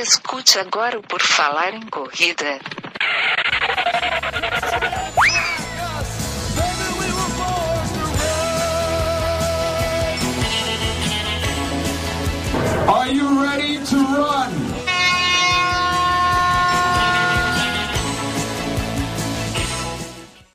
Escute agora o Por Falar em Corrida. Are you ready to run?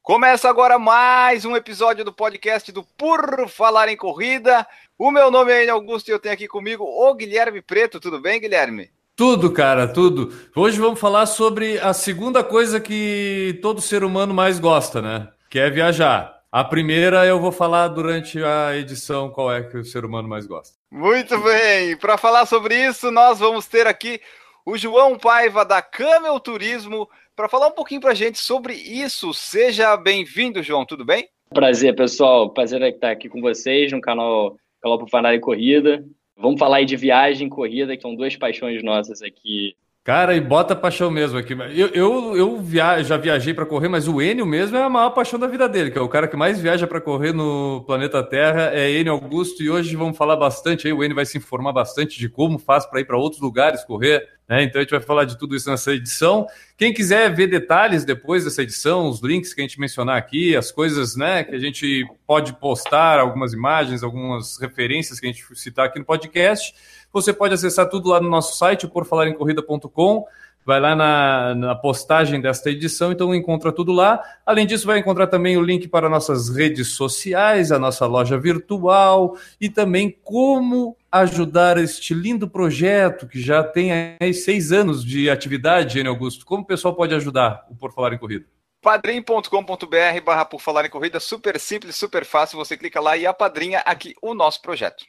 Começa agora mais um episódio do podcast do Por Falar em Corrida. O meu nome é Augusto e eu tenho aqui comigo o Guilherme Preto. Tudo bem, Guilherme? Tudo, cara, tudo. Hoje vamos falar sobre a segunda coisa que todo ser humano mais gosta, né? Que é viajar. A primeira eu vou falar durante a edição qual é que o ser humano mais gosta. Muito bem. Para falar sobre isso, nós vamos ter aqui o João Paiva da Camel Turismo para falar um pouquinho para a gente sobre isso. Seja bem-vindo, João. Tudo bem? Prazer, pessoal. Prazer estar aqui com vocês no canal para Falar em Corrida. Vamos falar aí de viagem e corrida, que são duas paixões nossas aqui. Cara, e bota paixão mesmo aqui. Eu, eu, eu via, já viajei para correr, mas o Enio mesmo é a maior paixão da vida dele, que é o cara que mais viaja para correr no planeta Terra, é Enio Augusto, e hoje vamos falar bastante aí, o Enio vai se informar bastante de como faz para ir para outros lugares correr, né? Então a gente vai falar de tudo isso nessa edição. Quem quiser ver detalhes depois dessa edição, os links que a gente mencionar aqui, as coisas, né, que a gente pode postar, algumas imagens, algumas referências que a gente citar aqui no podcast, você pode acessar tudo lá no nosso site, porfalarencorrida.com. Vai lá na, na, postagem desta edição, então encontra tudo lá. Além disso, vai encontrar também o link para nossas redes sociais, a nossa loja virtual e também como ajudar este lindo projeto que já tem seis anos de atividade, Gênio Augusto. Como o pessoal pode ajudar o Por Falar em Corrida? padrim.com.br barra por falar em corrida, super simples, super fácil, você clica lá e apadrinha aqui o nosso projeto.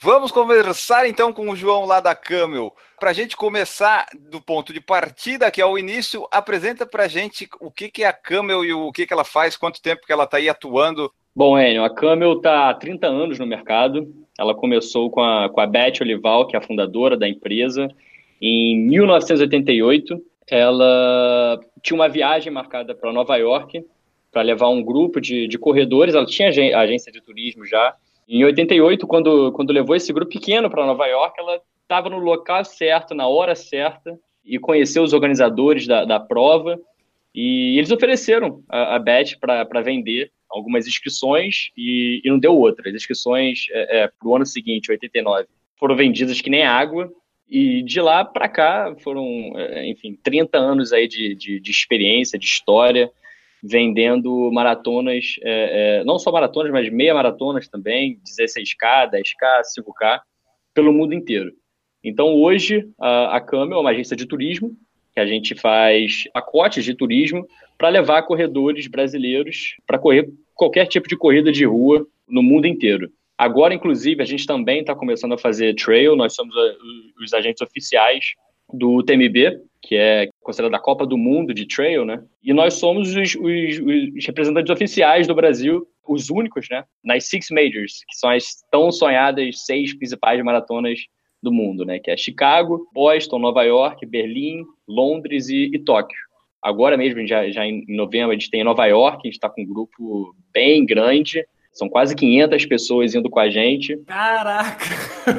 Vamos conversar então com o João lá da Camel. Para a gente começar do ponto de partida, que é o início, apresenta para a gente o que, que é a Camel e o que, que ela faz, quanto tempo que ela está aí atuando. Bom, Enio, a Camel está há 30 anos no mercado. Ela começou com a, com a Beth Olival, que é a fundadora da empresa, em 1988. Ela tinha uma viagem marcada para Nova York para levar um grupo de, de corredores. Ela tinha agência de turismo já em 88, quando, quando levou esse grupo pequeno para Nova York, ela estava no local certo, na hora certa, e conheceu os organizadores da, da prova. E eles ofereceram a, a Beth para vender algumas inscrições e, e, não deu outra. As inscrições é, é, para o ano seguinte, 89, foram vendidas que nem água. E de lá para cá foram, é, enfim, 30 anos aí de, de, de experiência, de história vendendo maratonas, é, é, não só maratonas, mas meia maratonas também, 16K, 10K, 5K, pelo mundo inteiro. Então, hoje, a, a Camel é uma agência de turismo, que a gente faz pacotes de turismo para levar corredores brasileiros para correr qualquer tipo de corrida de rua no mundo inteiro. Agora, inclusive, a gente também está começando a fazer trail, nós somos os agentes oficiais do TMB, que é considerada a Copa do Mundo de Trail, né? E nós somos os, os, os, representantes oficiais do Brasil, os únicos, né? Nas Six Majors, que são as tão sonhadas seis principais maratonas do mundo, né? Que é Chicago, Boston, Nova York, Berlim, Londres e, e Tóquio. Agora mesmo, já, já em novembro, a gente tem Nova York, a gente está com um grupo bem grande, são quase 500 pessoas indo com a gente. Caraca!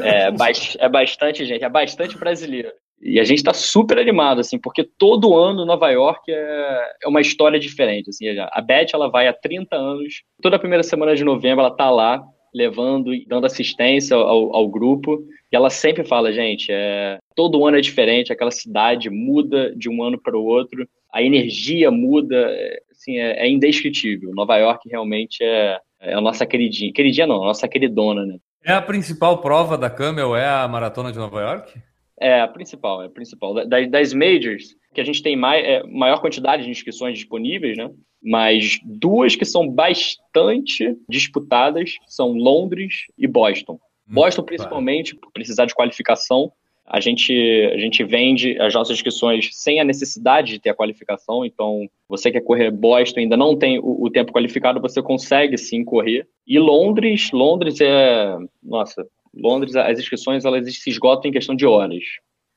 É, é bastante gente, é bastante brasileiro. E a gente está super animado, assim, porque todo ano Nova York é, é uma história diferente. Assim, a Beth ela vai há 30 anos, toda primeira semana de novembro ela tá lá, levando e dando assistência ao, ao, grupo. E ela sempre fala, gente, é, todo ano é diferente, aquela cidade muda de um ano para o outro, a energia muda, é, assim, é, é indescritível. Nova York realmente é, é a nossa queridinha. Queridinha não, a nossa queridona, né? É a principal prova da Camel, é a Maratona de Nova York? É, a principal, é a principal. Das, das majors, que a gente tem mai, é, maior quantidade de inscrições disponíveis, né? Mas duas que são bastante disputadas são Londres e Boston. Hum, Boston, principalmente, por precisar de qualificação, a gente, a gente vende as nossas inscrições sem a necessidade de ter a qualificação. Então, você quer correr Boston, ainda não tem o, o tempo qualificado, você consegue sim correr. E Londres, Londres é, nossa, Londres, as inscrições elas se esgotam em questão de horas.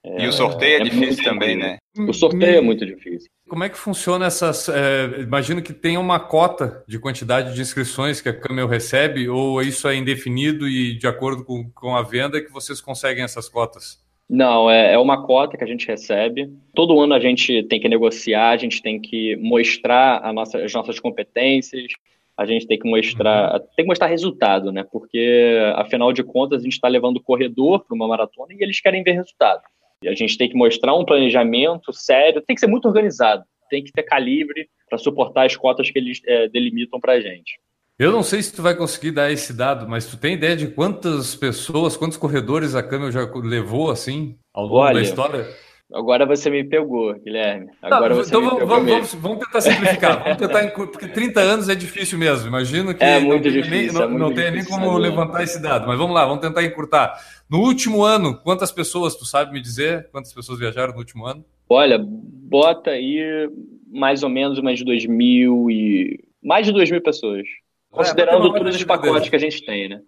E o sorteio é, é difícil também, né? O sorteio é muito difícil. Como é que funciona essas. É, imagino que tem uma cota de quantidade de inscrições que a Camel recebe, ou isso é indefinido e de acordo com, com a venda que vocês conseguem essas cotas? Não, é, é uma cota que a gente recebe. Todo ano a gente tem que negociar, a gente tem que mostrar nossa, as nossas competências, a gente tem que mostrar, uhum. tem que mostrar resultado, né? Porque afinal de contas a gente está levando o corredor para uma maratona e eles querem ver resultado. E a gente tem que mostrar um planejamento sério, tem que ser muito organizado, tem que ter calibre para suportar as cotas que eles é, delimitam para a gente. Eu não sei se tu vai conseguir dar esse dado, mas tu tem ideia de quantas pessoas, quantos corredores a Câmara já levou assim ao longo Olha, da história? Agora você me pegou, Guilherme. Agora tá, você então me vamos, pegou vamos, vamos, tentar simplificar. vamos tentar, porque 30 anos é difícil mesmo. Imagino que é muito não, difícil, nem, não, é muito não tem nem como levantar esse dado. Mas vamos lá, vamos tentar encurtar. No último ano, quantas pessoas, tu sabe me dizer, quantas pessoas viajaram no último ano? Olha, bota aí mais ou menos umas de 2 mil e... Mais de 2 mil pessoas. É, Considerando é, todos os pacotes que a gente tem, né?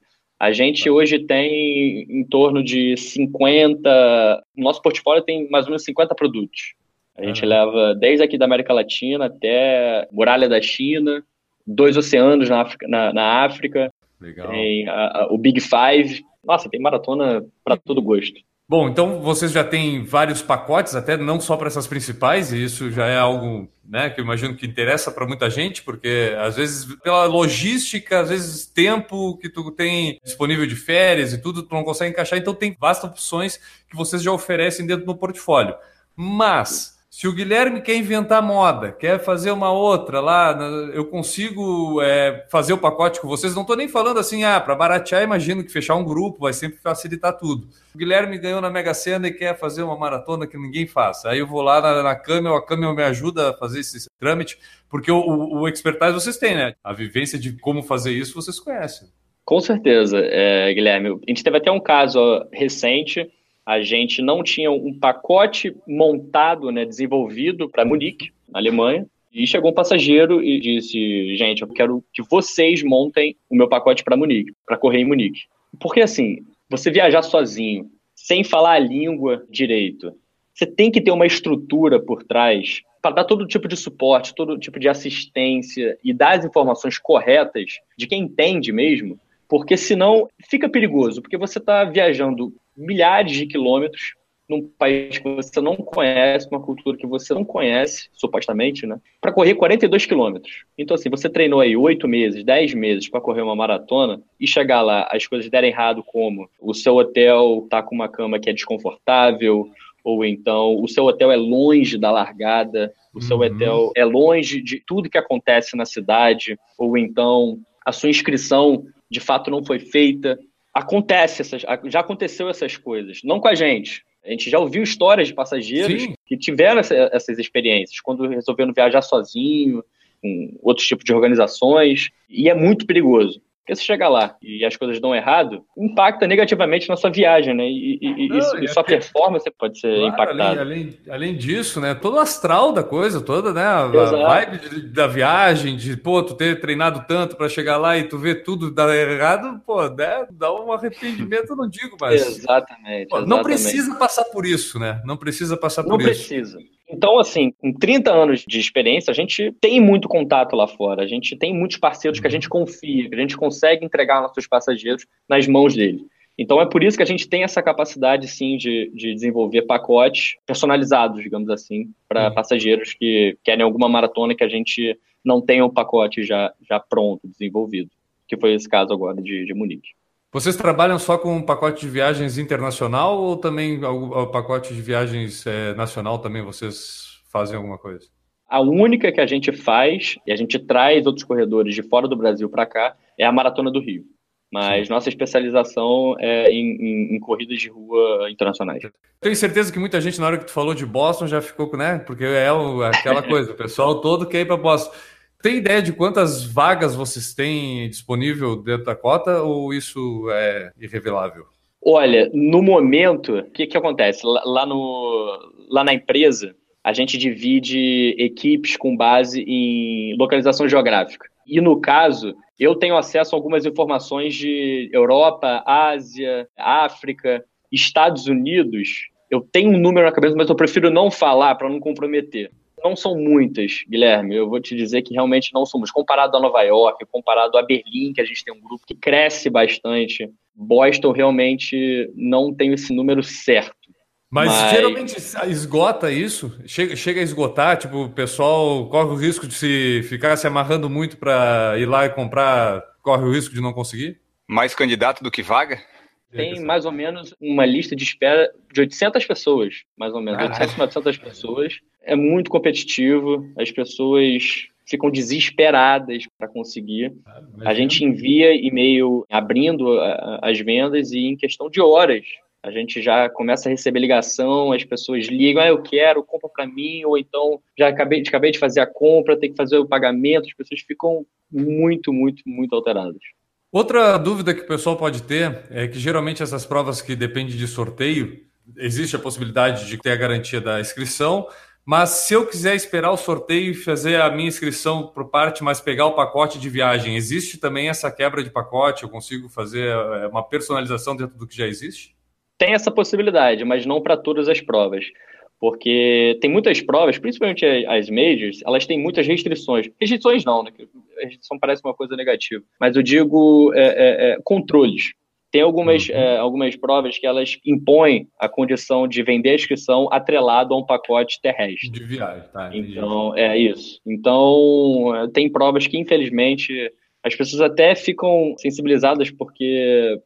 A gente hoje tem em torno de 50. Nosso portfólio tem mais ou menos 50 produtos. A gente leva desde aqui da América Latina até Muralha da China, dois oceanos na África. Na, na África Legal. Tem a, a, o Big Five. Nossa, tem maratona para todo gosto. Bom, então vocês já têm vários pacotes, até não só para essas principais, e isso já é algo né, que eu imagino que interessa para muita gente, porque às vezes pela logística, às vezes tempo que tu tem disponível de férias e tudo, tu não consegue encaixar, então tem vastas opções que vocês já oferecem dentro do portfólio. Mas se o Guilherme quer inventar moda, quer fazer uma outra lá, eu consigo é, fazer o pacote com vocês. Não estou nem falando assim, ah, para baratear, imagino que fechar um grupo vai sempre facilitar tudo. O Guilherme ganhou na Mega Sena e quer fazer uma maratona que ninguém faça. Aí eu vou lá na, na a Camel me ajuda a fazer esse trâmite, porque o, o, o expertise vocês têm, né? A vivência de como fazer isso vocês conhecem. Com certeza, é, Guilherme. A gente teve até um caso recente a gente não tinha um pacote montado, né, desenvolvido para Munique, na Alemanha. E chegou um passageiro e disse: Gente, eu quero que vocês montem o meu pacote para Munique, para correr em Munique. Porque assim, você viajar sozinho, sem falar a língua direito, você tem que ter uma estrutura por trás para dar todo tipo de suporte, todo tipo de assistência e dar as informações corretas de quem entende mesmo, porque senão fica perigoso, porque você está viajando milhares de quilômetros num país que você não conhece, uma cultura que você não conhece, supostamente, né? Para correr 42 quilômetros. Então, assim, você treinou aí oito meses, dez meses para correr uma maratona e chegar lá, as coisas derem errado, como o seu hotel tá com uma cama que é desconfortável, ou então o seu hotel é longe da largada, o seu uhum. hotel é longe de tudo que acontece na cidade, ou então a sua inscrição de fato não foi feita, acontece essas, já aconteceu essas coisas, não com a gente. A gente já ouviu histórias de passageiros Sim. que tiveram essa, essas experiências quando resolveram viajar sozinho, com outros tipos de organizações, e é muito perigoso. Porque se chegar lá e as coisas dão errado, impacta negativamente na sua viagem, né? E, e, Não, isso, e sua performance pode ser claro, impactada. Além, além, além, disso, né? Todo o astral da coisa toda, né? A, vibe de, da viagem, de pô, tu ter treinado tanto para chegar lá e tu ver tudo dar errado, pô, né? dá um arrependimento, eu não digo, mas. Exatamente, pô, exatamente. Não precisa passar por isso, né? Não precisa passar por não isso. Não precisa. Então, assim, com 30 anos de experiência, a gente tem muito contato lá fora, a gente tem muitos parceiros que a gente confia, que a gente consegue entregar nossos passageiros nas mãos deles. Então é por isso que a gente tem essa capacidade, sim, de, de desenvolver pacotes personalizados, digamos assim, para uhum. passageiros que querem alguma maratona que a gente não tenha um pacote já, já pronto, desenvolvido, que foi esse caso agora de, de Munique. Vocês trabalham só com um pacote de viagens internacional ou também o pacote de viagens é, nacional também vocês fazem alguma coisa? A única que a gente faz, e a gente traz outros corredores de fora do Brasil para cá, é a Maratona do Rio. Mas Sim. nossa especialização é em, em, em, corridas de rua internacionais. Tenho certeza que muita gente, na hora que tu falou de Boston, já ficou, né? Porque é aquela coisa, o pessoal todo quer ir para Boston. Tem ideia de quantas vagas vocês têm disponível dentro da cota ou isso é irrevelável? Olha, no momento, o que, que acontece? Lá, no, lá na empresa, a gente divide equipes com base em localização geográfica. E no caso, eu tenho acesso a algumas informações de Europa, Ásia, África, Estados Unidos. Eu tenho um número na cabeça, mas eu prefiro não falar para não comprometer não são muitas, Guilherme. Eu vou te dizer que realmente não somos. Comparado a Nova York, comparado a Berlim, que a gente tem um grupo que cresce bastante, Boston realmente não tem esse número certo. Mas, Mas, geralmente esgota isso? Chega, chega a esgotar? Tipo, o pessoal corre o risco de se ficar se amarrando muito para ir lá e comprar, corre o risco de não conseguir? Mais candidato do que vaga? Tem mais ou menos uma lista de espera de 800 pessoas, mais ou menos, Caralho. 800, 900 pessoas. É muito competitivo, as pessoas ficam desesperadas para conseguir. a gente envia e-mail abrindo as vendas e em questão de horas a gente já começa a receber ligação, as pessoas ligam, ah, eu quero, compra para mim, ou então já acabei, acabei de fazer a compra, tem que fazer o pagamento, as pessoas ficam muito, muito, muito alteradas. Outra dúvida que o pessoal pode ter é que geralmente essas provas que dependem de sorteio, existe a possibilidade de ter a garantia da inscrição, mas se eu quiser esperar o sorteio e fazer a minha inscrição por parte, mas pegar o pacote de viagem, existe também essa quebra de pacote? Eu consigo fazer é, uma personalização dentro do que já existe? Tem essa possibilidade, mas não para todas as provas. Porque tem muitas provas, principalmente as majors, elas têm muitas restrições. Restrições não, né? Restrição parece uma coisa negativa. Mas eu digo é, é, é, controles. Tem algumas, uhum. é, algumas provas que elas impõem a condição de vender a inscrição atrelado a um pacote terrestre. De viagem, tá? Então, é isso. Então, é, tem provas que, infelizmente, as pessoas até ficam sensibilizadas porque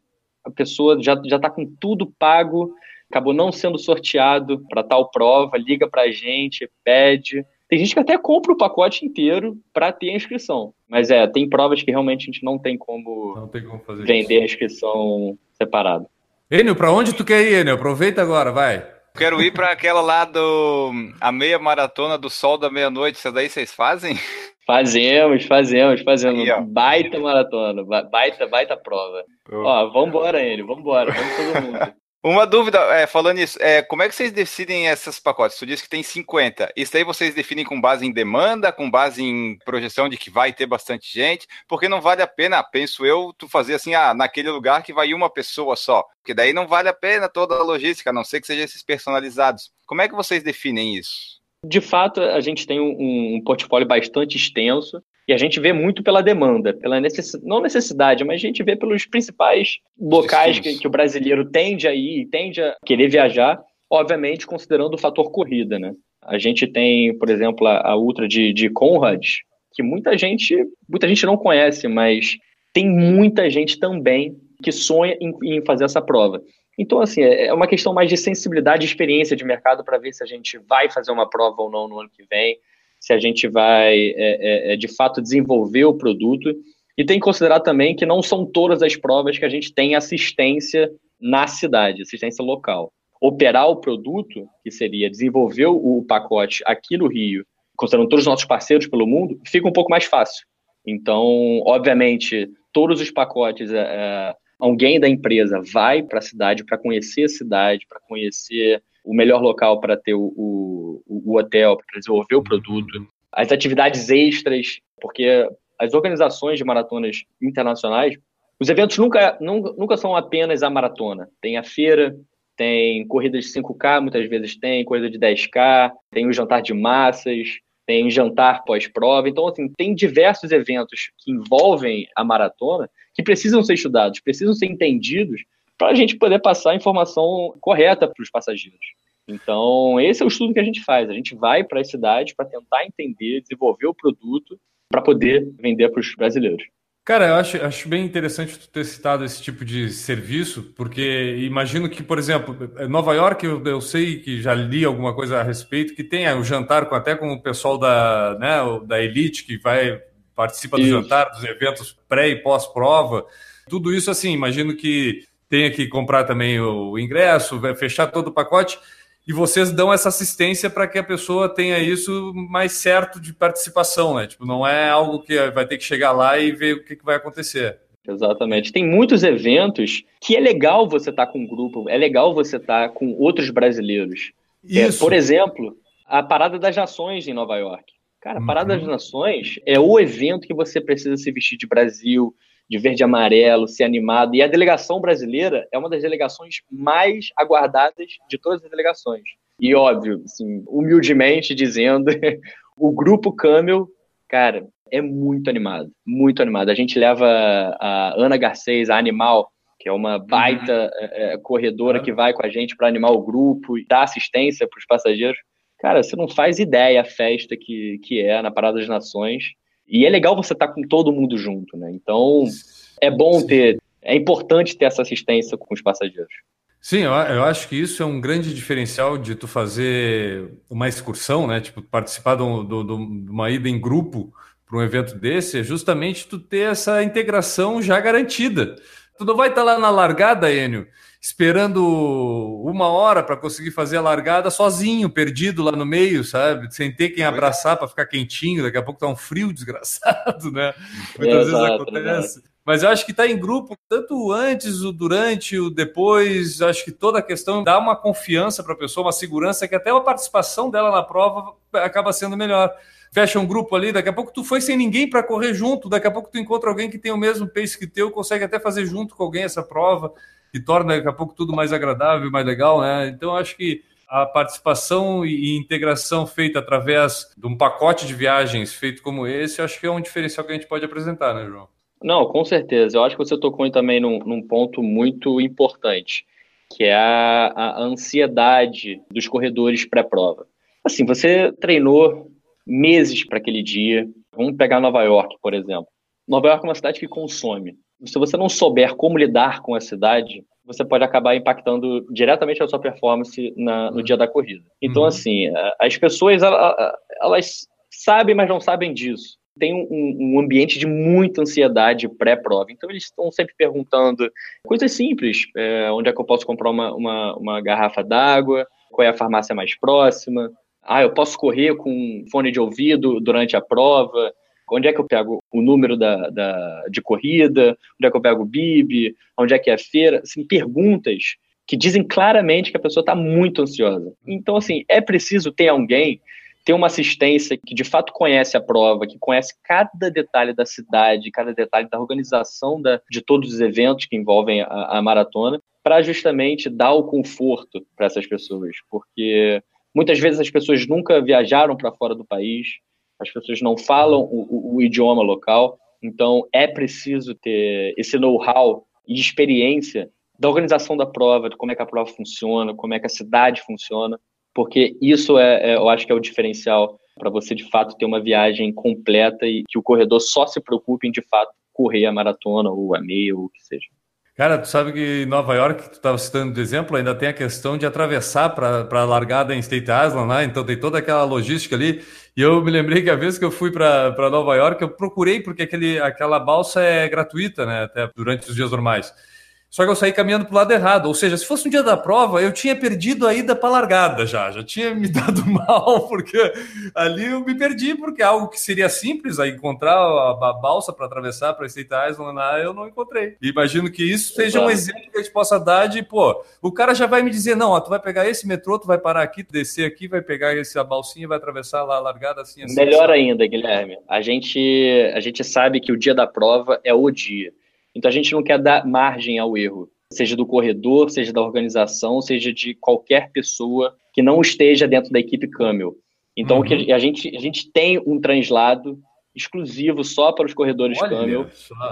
a pessoa já está com tudo pago, acabou não sendo sorteado para tal prova, liga para a gente, pede. Tem gente que até compra o pacote inteiro para ter a inscrição. Mas é, tem provas que realmente a gente não tem como, não tem como vender isso. a inscrição separada. Enio, para onde tu quer ir, Enio? Aproveita agora, vai. Quero ir para aquela lá do. a meia maratona do sol da meia-noite. Isso daí vocês fazem? Fazemos, fazemos, fazemos. Aí, baita maratona, baita, baita prova. Oh. Ó, vambora, ele, vambora, vamos todo mundo. Uma dúvida, é, falando isso, é, como é que vocês decidem esses pacotes? Tu disse que tem 50. Isso aí vocês definem com base em demanda, com base em projeção de que vai ter bastante gente? Porque não vale a pena, penso eu, tu fazer assim, ah, naquele lugar que vai uma pessoa só. Porque daí não vale a pena toda a logística, a não ser que sejam esses personalizados. Como é que vocês definem isso? De fato, a gente tem um, um portfólio bastante extenso e a gente vê muito pela demanda, pela necessidade, não necessidade, mas a gente vê pelos principais locais que, que, o brasileiro tende a ir, tende a querer viajar, obviamente considerando o fator corrida, né? A gente tem, por exemplo, a, a Ultra de, de Conrad, que muita gente, muita gente não conhece, mas tem muita gente também que sonha em, em fazer essa prova. Então, assim, é, é uma questão mais de sensibilidade e experiência de mercado para ver se a gente vai fazer uma prova ou não no ano que vem se a gente vai, é, é, é, de fato, desenvolver o produto. E tem que considerar também que não são todas as provas que a gente tem assistência na cidade, assistência local. Operar o produto, que seria desenvolver o pacote aqui no Rio, considerando todos os nossos parceiros pelo mundo, fica um pouco mais fácil. Então, obviamente, todos os pacotes, é, é alguém da empresa vai para a cidade para conhecer a cidade, para conhecer o melhor local para ter o, o, o hotel, para desenvolver o produto, as atividades extras, porque as organizações de maratonas internacionais, os eventos nunca, nunca, nunca são apenas a maratona. Tem a feira, tem corrida de 5K, muitas vezes tem, corrida de 10K, tem o jantar de massas, tem jantar pós-prova. Então, assim, tem diversos eventos que envolvem a maratona que precisam ser estudados, precisam ser entendidos para a gente poder passar a informação correta para os passageiros. Então, esse é o estudo que a gente faz. A gente vai para as cidades para tentar entender, desenvolver o produto para poder vender para os brasileiros. Cara, eu acho, acho bem interessante tu ter citado esse tipo de serviço, porque imagino que, por exemplo, Nova York, eu, eu sei que já li alguma coisa a respeito, que tem o jantar com, até com o pessoal da, né, da elite que vai participa do isso. jantar, dos eventos pré e pós-prova. Tudo isso, assim, imagino que tenha que comprar também o ingresso, fechar todo o pacote, e vocês dão essa assistência para que a pessoa tenha isso mais certo de participação, né? Tipo, não é algo que vai ter que chegar lá e ver o que, que vai acontecer. Exatamente. Tem muitos eventos que é legal você estar tá com um grupo, é legal você estar tá com outros brasileiros. É, por exemplo, a Parada das Nações em Nova York. Cara, a Parada uhum. das Nações é o evento que você precisa se vestir de Brasil, de verde e amarelo, ser animado. E a delegação brasileira é uma das delegações mais aguardadas de todas as delegações. E óbvio, assim, humildemente dizendo, o grupo Camel, cara, é muito animado, muito animado. A gente leva a Ana Garcês, a Animal, que é uma baita é, é, corredora que vai com a gente para animar o grupo e dar assistência para os passageiros. Cara, você não faz ideia a festa que, que é na Parada das Nações. E é legal você estar tá com todo mundo junto, né? Então, é bom ter, é importante ter essa assistência com os passageiros. Sim, eu, eu, acho que isso é um grande diferencial de tu fazer uma excursão, né? Tipo, participar de, um, de, de uma ida em grupo para um evento desse, é justamente tu ter essa integração já garantida. Tu não vai estar lá na largada, Enio, esperando uma hora para conseguir fazer a largada sozinho, perdido lá no meio, sabe? Sem ter quem abraçar para ficar quentinho. Daqui a pouco tá um frio desgraçado, né? Muitas é, vezes acontece. Mas eu acho que está em grupo, tanto antes, o durante, o depois. Acho que toda a questão dá uma confiança para a pessoa, uma segurança que até a participação dela na prova acaba sendo melhor fecha um grupo ali, daqui a pouco tu foi sem ninguém para correr junto, daqui a pouco tu encontra alguém que tem o mesmo pace que teu, consegue até fazer junto com alguém essa prova, que torna daqui a pouco tudo mais agradável, mais legal, né? Então acho que a participação e integração feita através de um pacote de viagens feito como esse, acho que é um diferencial que a gente pode apresentar, né, João? Não, com certeza. Eu acho que você tocou também num, num ponto muito importante, que é a, a ansiedade dos corredores pré-prova. Assim, você treinou meses para aquele dia. Vamos pegar Nova York, por exemplo. Nova York é uma cidade que consome. Se você não souber como lidar com a cidade, você pode acabar impactando diretamente a sua performance na, no dia da corrida. Então, uhum. assim, as pessoas, elas sabem, mas não sabem disso. Tem um, um ambiente de muita ansiedade pré-prova. Então, eles estão sempre perguntando coisas simples. É, onde é que eu posso comprar uma, uma, uma garrafa d'água? Qual é a farmácia mais próxima? Ah, eu posso correr com fone de ouvido durante a prova. Onde é que eu pego o número da, da, de corrida? Onde é que eu pego o BIB? Onde é que é a feira? Assim, perguntas que dizem claramente que a pessoa está muito ansiosa. Então, assim, é preciso ter alguém, ter uma assistência que de fato conhece a prova, que conhece cada detalhe da cidade, cada detalhe da organização da, de todos os eventos que envolvem a, a maratona, para justamente dar o conforto para essas pessoas. Porque Muitas vezes as pessoas nunca viajaram para fora do país, as pessoas não falam o, o, o idioma local, então é preciso ter esse know-how e experiência da organização da prova, de como é que a prova funciona, como é que a cidade funciona, porque isso é, é eu acho que é o diferencial para você de fato ter uma viagem completa e que o corredor só se preocupe em de fato correr a maratona ou a meia ou o que seja. Cara, tu sabe que em Nova York, tu estava citando de exemplo, ainda tem a questão de atravessar para a largada em State Island, né? Então tem toda aquela logística ali. E eu me lembrei que a vez que eu fui para Nova York, eu procurei, porque aquele, aquela balsa é gratuita, né? Até durante os dias normais. Só que eu saí caminhando para o lado errado. Ou seja, se fosse um dia da prova, eu tinha perdido a ida para a largada já. Já tinha me dado mal, porque ali eu me perdi, porque algo que seria simples, a encontrar a, balsa para atravessar para State Island, lá, eu não encontrei. E imagino que isso seja um exemplo que a gente possa dar de, pô, o cara já vai me dizer, não, ó, tu vai pegar esse metrô, tu vai parar aqui, descer aqui, vai pegar esse, a balsinha, vai atravessar lá a largada, assim, assim. Melhor assim. ainda, Guilherme. A gente, a gente sabe que o dia da prova é o dia. Então a gente não quer dar margem ao erro, seja do corredor, seja da organização, seja de qualquer pessoa que não esteja dentro da equipe Camel. Então uhum. a gente, a gente tem um translado exclusivo só para os corredores Olha Camel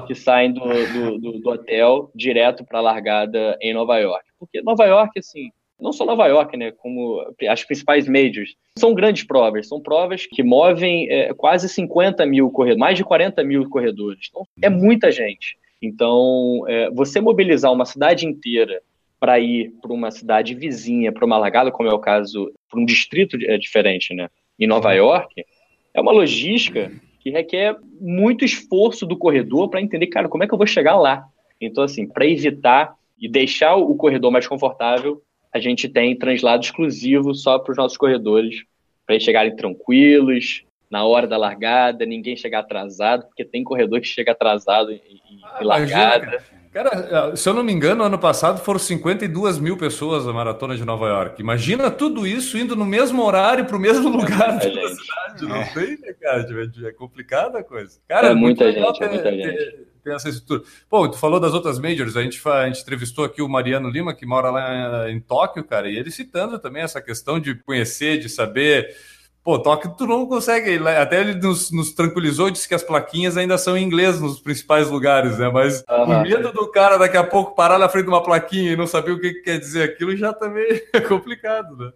que saem do, do, do, do hotel direto para a largada em Nova York. Porque Nova York, assim, não só Nova York, né, como as principais majors, são grandes provas, são provas que movem é, quase 50 mil corredores, mais de 40 mil corredores. Então, é muita gente. Então, é, você mobilizar uma cidade inteira para ir para uma cidade vizinha, para uma largada, como é o caso, para um distrito é diferente, né? Em Nova York, é uma logística que requer muito esforço do corredor para entender, cara, como é que eu vou chegar lá? Então, assim, para evitar e deixar o corredor mais confortável, a gente tem translado exclusivo só para os nossos corredores, para eles chegarem tranquilos, na hora da largada, ninguém chegar atrasado, porque tem corredor que chega atrasado em, em ah, largada. Imagina, cara, se eu não me engano, ano passado foram 52 mil pessoas a maratona de Nova York. Imagina tudo isso indo no mesmo horário para o mesmo lugar é, da cidade. Não é. tem, né, cara? É complicada a coisa. Cara, é muita gente, ter, é muita gente. Ter, ter essa estrutura. Pô, tu falou das outras majors, a gente, a gente entrevistou aqui o Mariano Lima, que mora lá em, em Tóquio, cara, e ele citando também essa questão de conhecer, de saber Pô, Tóquio tu não consegue. Até ele nos, nos tranquilizou, disse que as plaquinhas ainda são em inglês nos principais lugares, né? Mas o medo do cara daqui a pouco parar na frente de uma plaquinha e não saber o que, que quer dizer aquilo já também é complicado, né?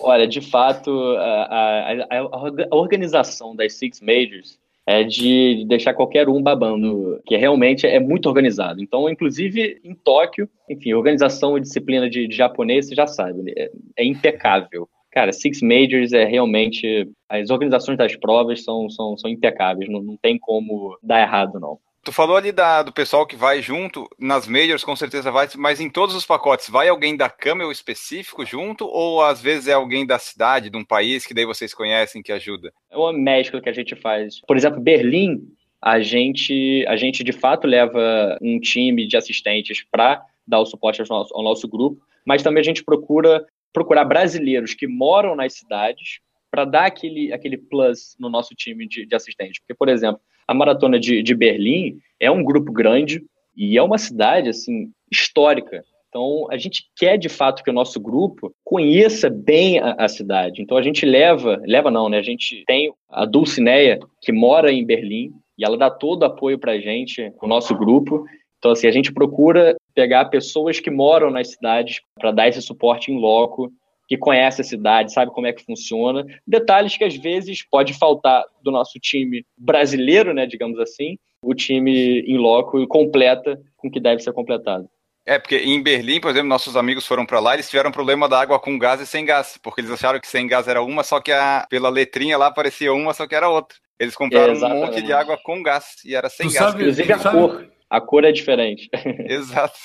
Olha, de fato, a, a, a, organização das Six Majors é de deixar qualquer um babando, que realmente é muito organizado. Então, inclusive em Tóquio, enfim, organização e disciplina de, de japonês, você já sabe, é, é, impecável. Cara, Six Majors é realmente. As organizações das provas são, são, são impecáveis, não, não tem como dar errado, não. Tu falou ali da, do pessoal que vai junto, nas majors com certeza vai, mas em todos os pacotes, vai alguém da Camel específico junto ou às vezes é alguém da cidade, de um país que daí vocês conhecem que ajuda? É uma mescla que a gente faz. Por exemplo, Berlim, a gente, a gente de fato leva um time de assistentes para dar o suporte ao nosso, ao nosso grupo, mas também a gente procura procurar brasileiros que moram nas cidades para dar aquele, aquele plus no nosso time de, de assistentes. Porque, por exemplo, a maratona de, de Berlim é um grupo grande e é uma cidade assim histórica. Então, a gente quer de fato que o nosso grupo conheça bem a, a, cidade. Então, a gente leva, leva não, né? A gente tem a Dulcineia, que mora em Berlim, e ela dá todo o apoio para a gente, o nosso grupo. Então, assim, a gente procura pegar pessoas que moram nas cidades para dar esse suporte em loco que conhece a cidade, sabe como é que funciona. Detalhes que às vezes pode faltar do nosso time brasileiro, né, digamos assim, o time em loco completa com o que deve ser completado. É, porque em Berlim, por exemplo, nossos amigos foram para lá, eles tiveram problema da água com gás e sem gás, porque eles acharam que sem gás era uma, só que a, pela letrinha lá parecia uma, só que era outra. Eles compraram é, um monte de água com gás e era sem tu gás. Sabe, Inclusive a sabe... cor. A cor é diferente. Exato.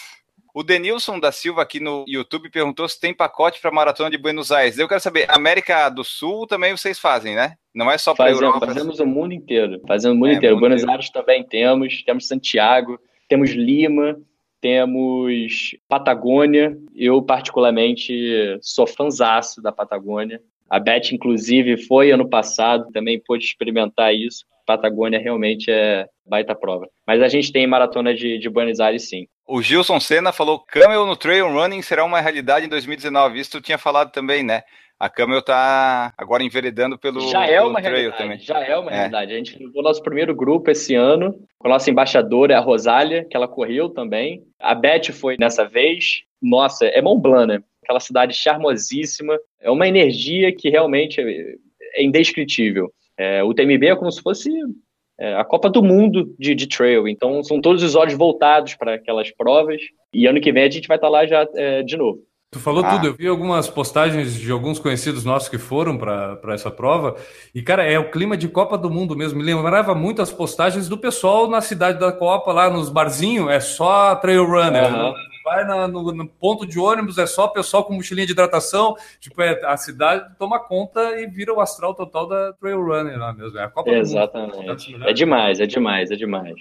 O Denilson da Silva aqui no YouTube perguntou se tem pacote para maratona de Buenos Aires. Eu quero saber, América do Sul também vocês fazem, né? Não é só para Europa. Fazemos o mundo inteiro. Fazemos o mundo é, inteiro. Mundo Buenos inteiro. Aires também temos. Temos Santiago, temos Lima, temos Patagônia. Eu, particularmente, sou fanzaço da Patagônia. A Beth, inclusive, foi ano passado, também pôde experimentar isso. Patagônia realmente é baita prova. Mas a gente tem maratona de, de Buenos Aires, sim. O Gilson Senna falou: Camel no trail running será uma realidade em 2019. Isso tu tinha falado também, né? A Camel tá agora enveredando pelo, já é pelo uma trail também. Já é uma é. realidade. A gente levou nosso primeiro grupo esse ano, com a nossa embaixadora, a Rosália, que ela correu também. A Beth foi nessa vez. Nossa, é Mont Blanc, né? Aquela cidade charmosíssima. É uma energia que realmente é, é indescritível. É, o TMB é como se fosse é, a Copa do Mundo de, de, trail. Então, são todos os olhos voltados para aquelas provas. E ano que vem a gente vai estar tá lá já é, de novo. Tu falou ah. tudo, eu vi algumas postagens de alguns conhecidos nossos que foram para essa prova. E, cara, é o clima de Copa do Mundo mesmo. Me lembrava muito as postagens do pessoal na cidade da Copa, lá nos barzinhos, é só trail runner. Uhum vai na, no, no, ponto de ônibus, é só pessoal com mochilinha de hidratação. Tipo, é, a cidade toma conta e vira o astral total da Trail Runner lá mesmo. É a Copa Exatamente. É demais, é demais, é demais.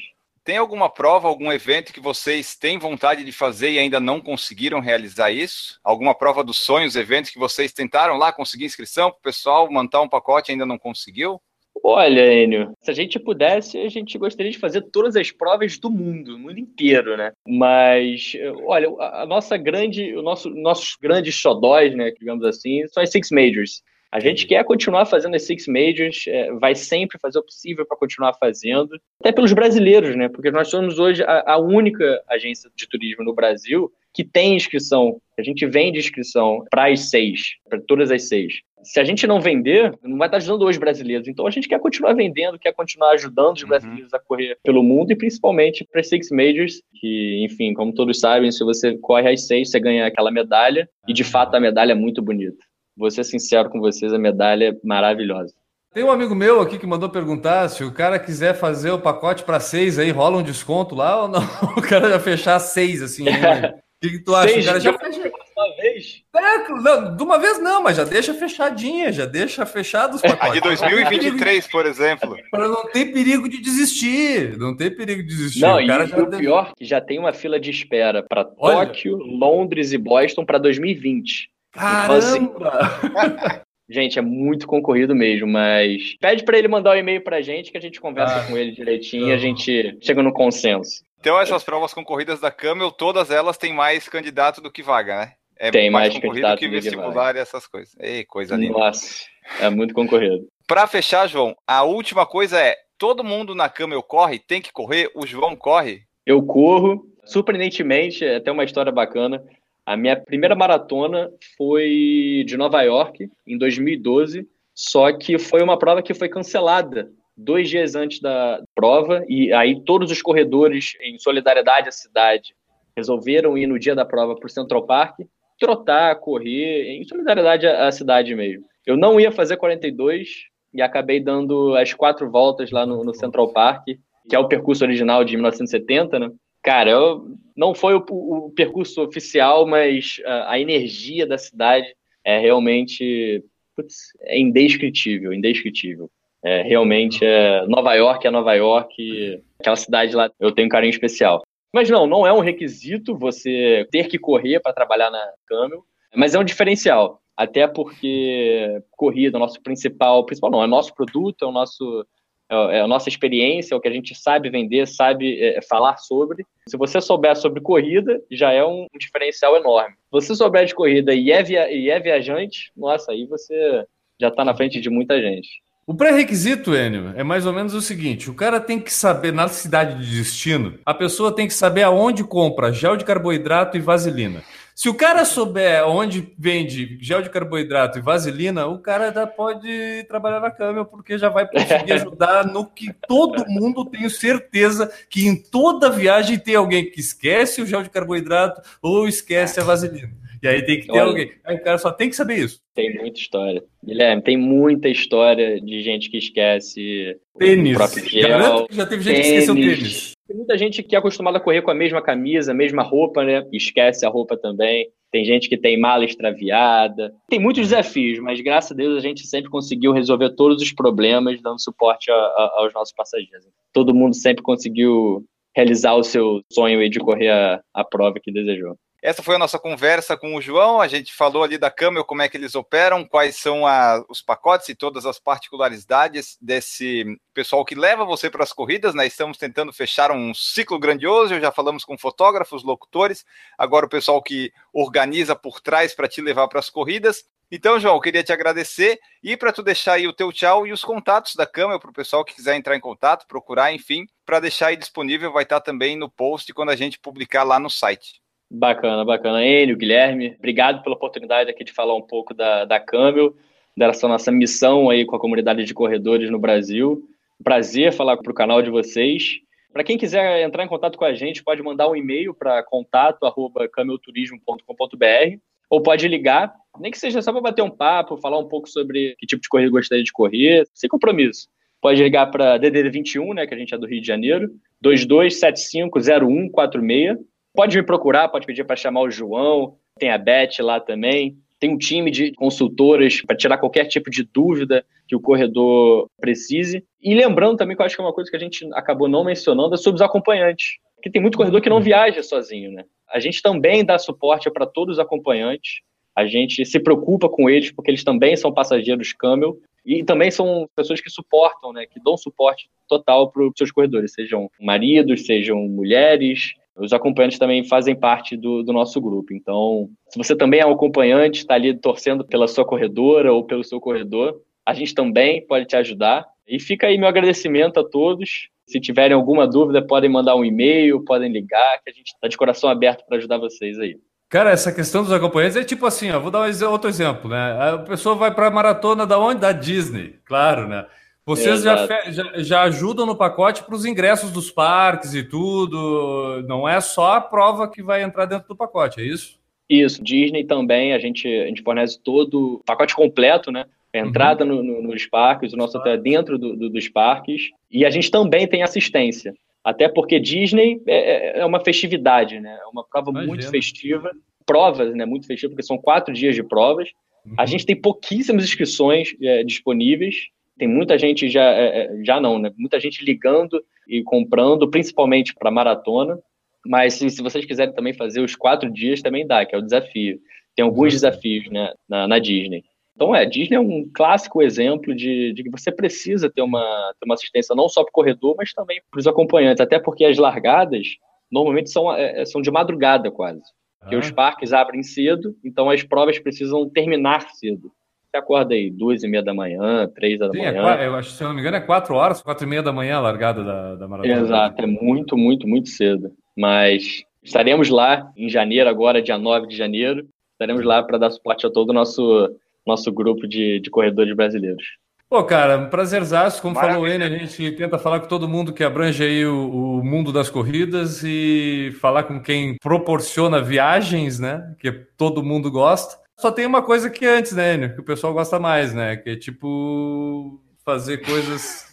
Tem alguma prova, algum evento que vocês têm vontade de fazer e ainda não conseguiram realizar isso? Alguma prova dos sonhos, eventos que vocês tentaram lá conseguir inscrição para o pessoal, montar um pacote e ainda não conseguiu? Olha, Enio, se a gente pudesse, a gente gostaria de fazer todas as provas do mundo, o mundo inteiro, né? Mas, olha, a nossa grande, o nosso, nossos grandes xodóis, né, digamos assim, são as Six Majors. A gente quer continuar fazendo as Six Majors, é, vai sempre fazer o possível para continuar fazendo, até pelos brasileiros, né? Porque nós somos hoje a, a única agência de turismo no Brasil que tem inscrição. A gente vende inscrição para as seis, para todas as seis se a gente não vender, não vai estar ajudando os brasileiros. Então a gente quer continuar vendendo, quer continuar ajudando os uhum. brasileiros a correr pelo mundo e principalmente para as Six Majors, que, enfim, como todos sabem, se você corre às seis, você ganha aquela medalha, e de fato a medalha é muito bonita. Vou ser sincero com vocês, a medalha é maravilhosa. Tem um amigo meu aqui que mandou perguntar se o cara quiser fazer o pacote para seis aí, rola um desconto lá ou não? O cara já fechar seis, assim. O que, que, tu acha? Seis, o cara já fecha uma vez? É, não, de uma vez não, mas já deixa fechadinha, já deixa fechado os pacotes. A de 2023, por exemplo. Para não ter perigo de desistir. Não ter perigo de desistir. Não, o cara e já o deve... pior que já tem uma fila de espera para Tóquio, Londres e Boston para 2020. Caramba! Então, assim, Gente, é muito concorrido mesmo, mas pede para ele mandar o um e-mail pra gente que a gente conversa ah, com ele direitinho e a gente chega no consenso. Então essas provas concorridas da Camel, todas elas têm mais candidato do que vaga, né? É Tem mais, mais candidato que vestibular e essas coisas. Ei, coisa linda. Nossa. É muito concorrido. Para fechar, João, a última coisa é: todo mundo na Camel corre, tem que correr, o João corre? Eu corro, surpreendentemente, é até uma história bacana. A minha primeira maratona foi de Nova York, em 2012, só que foi uma prova que foi cancelada dois dias antes da prova, e aí todos os corredores, em solidariedade à cidade, resolveram ir no dia da prova para o Central Park, trotar, correr, em solidariedade à cidade mesmo. Eu não ia fazer 42 e acabei dando as quatro voltas lá no, no Central Park, que é o percurso original de 1970, né? Cara, eu, não foi o, o, percurso oficial, mas a, a, energia da cidade é realmente putz, é indescritível, indescritível. É, realmente é Nova York é Nova York, aquela cidade lá eu tenho um carinho especial. Mas não, não é um requisito você ter que correr para trabalhar na Camel, mas é um diferencial. Até porque corrida, é o nosso principal, principal não, é nosso produto, é o nosso é, é a nossa experiência, é o que a gente sabe vender, sabe é, falar sobre. Se você souber sobre corrida, já é um diferencial enorme. Se você souber de corrida e é, via, e é viajante, nossa, aí você já está na frente de muita gente. O pré-requisito, Enio, é mais ou menos o seguinte: o cara tem que saber, na cidade de destino, a pessoa tem que saber aonde compra gel de carboidrato e vaselina. Se o cara souber onde vende gel de carboidrato e vaselina, o cara já pode trabalhar na câmera, porque já vai conseguir ajudar no que todo mundo tenho certeza que em toda viagem tem alguém que esquece o gel de carboidrato ou esquece a vaselina. E aí tem que ter Olha, alguém. Aí o cara só tem que saber isso. Tem muita história. Guilherme, tem muita história de gente que esquece tênis. o próprio gel. já teve gente tênis. que esqueceu tênis. Tem muita gente que é acostumada a correr com a mesma camisa, a mesma roupa, né? Esquece a roupa também. Tem gente que tem mala extraviada. Tem muitos desafios, mas graças a Deus a gente sempre conseguiu resolver todos os problemas, dando suporte a, a, aos nossos passageiros. Todo mundo sempre conseguiu realizar o seu sonho de correr a, a prova que desejou. Essa foi a nossa conversa com o João. A gente falou ali da Camel, como é que eles operam, quais são a, os pacotes e todas as particularidades desse pessoal que leva você para as corridas. Né? Estamos tentando fechar um ciclo grandioso. Já falamos com fotógrafos, locutores, agora o pessoal que organiza por trás para te levar para as corridas. Então, João, queria te agradecer e para tu deixar aí o teu tchau e os contatos da Camel para o pessoal que quiser entrar em contato, procurar, enfim, para deixar aí disponível, vai estar também no post quando a gente publicar lá no site. Bacana, bacana. Enio, Guilherme, obrigado pela oportunidade aqui de falar um pouco da, da Câmbio, dessa nossa missão aí com a comunidade de corredores no Brasil. Prazer falar para o canal de vocês. Para quem quiser entrar em contato com a gente, pode mandar um e-mail para contato@camelturismo.com.br ou pode ligar, nem que seja só para bater um papo, falar um pouco sobre que tipo de corrida gostaria de correr, sem compromisso. Pode ligar para DDD 21, né, que a gente é do Rio de Janeiro, 22750146 Pode me procurar, pode pedir para chamar o João, tem a Beth lá também. Tem um time de consultoras para tirar qualquer tipo de dúvida que o corredor precise. E lembrando também que eu acho que é uma coisa que a gente acabou não mencionando é sobre os acompanhantes. Porque tem muito corredor que não viaja sozinho, né? A gente também dá suporte para todos os acompanhantes. A gente se preocupa com eles porque eles também são passageiros Camel e também são pessoas que suportam, né, que dão suporte total para os seus corredores, sejam maridos, sejam mulheres, os acompanhantes também fazem parte do, do nosso grupo. Então, se você também é um acompanhante, está ali torcendo pela sua corredora ou pelo seu corredor, a gente também pode te ajudar. E fica aí meu agradecimento a todos. Se tiverem alguma dúvida, podem mandar um e-mail, podem ligar, que a gente está de coração aberto para ajudar vocês aí. Cara, essa questão dos acompanhantes é tipo assim, ó, vou dar outro exemplo, né? A pessoa vai para a maratona da onde? Da Disney, claro, né? Vocês já, já, já, ajudam no pacote para os ingressos dos parques e tudo. Não é só a prova que vai entrar dentro do pacote, é isso? Isso. Disney também, a gente, a gente fornece todo o pacote completo, né? A entrada uhum. no, no, nos parques, o nosso hotel é dentro do, do, dos parques. E a gente também tem assistência. Até porque Disney é, é, é uma festividade, né? É uma prova Imagina. muito festiva. Provas, né? Muito festiva, porque são quatro dias de provas. Uhum. A gente tem pouquíssimas inscrições é, disponíveis tem muita gente já, é, é, já não, né? Muita gente ligando e comprando, principalmente para maratona. Mas se, se, vocês quiserem também fazer os quatro dias, também dá, que é o desafio. Tem alguns desafios né, na, na Disney. Então, é, Disney é um clássico exemplo de, de que você precisa ter uma, ter uma assistência não só para o corredor, mas também para os acompanhantes. Até porque as largadas normalmente são, é, são de madrugada quase. Porque ah. os parques abrem cedo, então as provas precisam terminar cedo. Você acorda aí duas e meia da manhã, três da Sim, manhã. É, eu acho, se eu não me engano, é quatro horas, quatro e meia da manhã a largada da, da maratona. Exato, é muito, muito, muito cedo. Mas estaremos lá em janeiro, agora, dia 9 de janeiro. Estaremos lá para dar suporte a todo o nosso, nosso grupo de, de corredores brasileiros. Pô, cara, prazerzaço. Como Maravilha. falou o Enio, a gente tenta falar com todo mundo que abrange aí o, o mundo das corridas e falar com quem proporciona viagens, né? Que todo mundo gosta. Só tem uma coisa que antes, né, Enio? Que o pessoal gosta mais, né? Que é tipo fazer coisas